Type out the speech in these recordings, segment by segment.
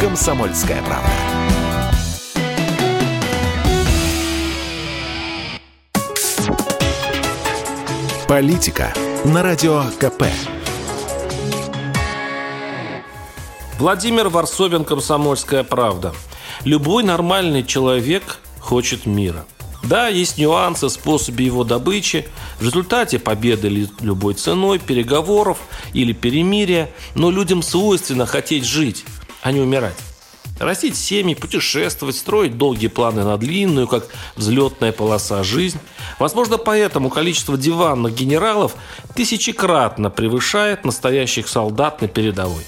«Комсомольская правда». Политика на Радио КП. Владимир Варсобин, «Комсомольская правда». Любой нормальный человек хочет мира. Да, есть нюансы в способе его добычи, в результате победы любой ценой, переговоров или перемирия, но людям свойственно хотеть жить, а не умирать. Растить семьи, путешествовать, строить долгие планы на длинную, как взлетная полоса жизнь. Возможно, поэтому количество диванных генералов тысячекратно превышает настоящих солдат на передовой.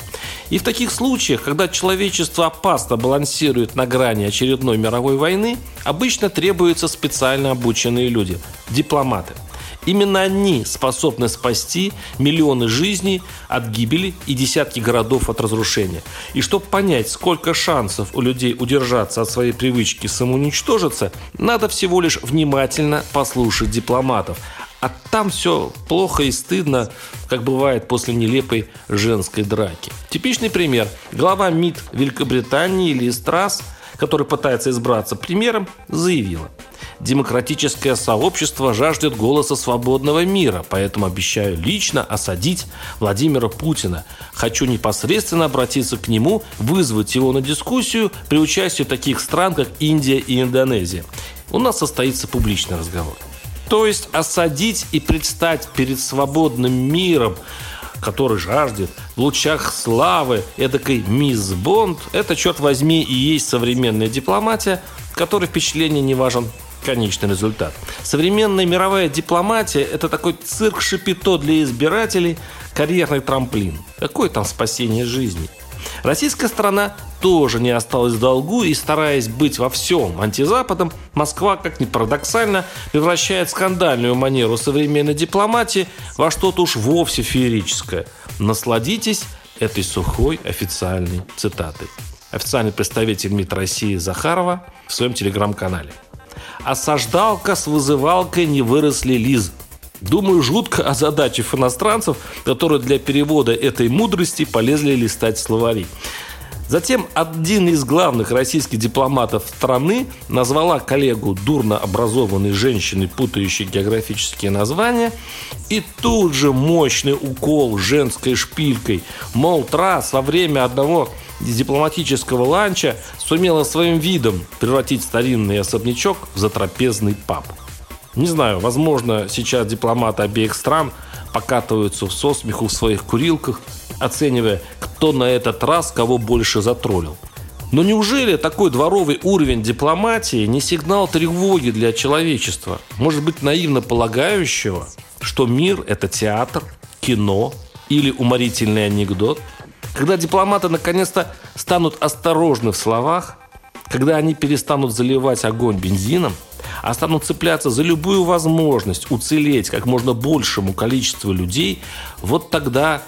И в таких случаях, когда человечество опасно балансирует на грани очередной мировой войны, обычно требуются специально обученные люди – дипломаты – Именно они способны спасти миллионы жизней от гибели и десятки городов от разрушения. И чтобы понять, сколько шансов у людей удержаться от своей привычки самоуничтожиться, надо всего лишь внимательно послушать дипломатов. А там все плохо и стыдно, как бывает после нелепой женской драки. Типичный пример. Глава МИД Великобритании Ли Страс, который пытается избраться премьером, заявила – Демократическое сообщество жаждет голоса свободного мира, поэтому обещаю лично осадить Владимира Путина. Хочу непосредственно обратиться к нему, вызвать его на дискуссию при участии таких стран, как Индия и Индонезия. У нас состоится публичный разговор. То есть осадить и предстать перед свободным миром который жаждет в лучах славы эдакой мисс Бонд, это, черт возьми, и есть современная дипломатия, которой впечатление не важен конечный результат. Современная мировая дипломатия – это такой цирк шапито для избирателей, карьерный трамплин. Какое там спасение жизни? Российская страна тоже не осталась в долгу и, стараясь быть во всем антизападом, Москва, как ни парадоксально, превращает скандальную манеру современной дипломатии во что-то уж вовсе феерическое. Насладитесь этой сухой официальной цитатой. Официальный представитель МИД России Захарова в своем телеграм-канале – осаждалка с вызывалкой не выросли лиз. Думаю, жутко озадачив иностранцев, которые для перевода этой мудрости полезли листать словари. Затем один из главных российских дипломатов страны назвала коллегу дурно образованной женщиной, путающей географические названия, и тут же мощный укол женской шпилькой. Мол, трасс во время одного дипломатического ланча сумела своим видом превратить старинный особнячок в затрапезный паб. Не знаю, возможно, сейчас дипломаты обеих стран покатываются в сосмеху в своих курилках, оценивая, кто на этот раз кого больше затроллил. Но неужели такой дворовый уровень дипломатии не сигнал тревоги для человечества? Может быть, наивно полагающего, что мир – это театр, кино или уморительный анекдот – когда дипломаты наконец-то станут осторожны в словах, когда они перестанут заливать огонь бензином, а станут цепляться за любую возможность уцелеть как можно большему количеству людей, вот тогда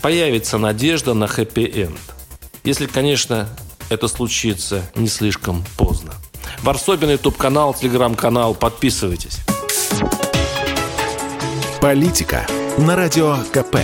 появится надежда на хэппи-энд. Если, конечно, это случится не слишком поздно. Варсобин, YouTube-канал, Телеграм-канал. Подписывайтесь. Политика на Радио КП.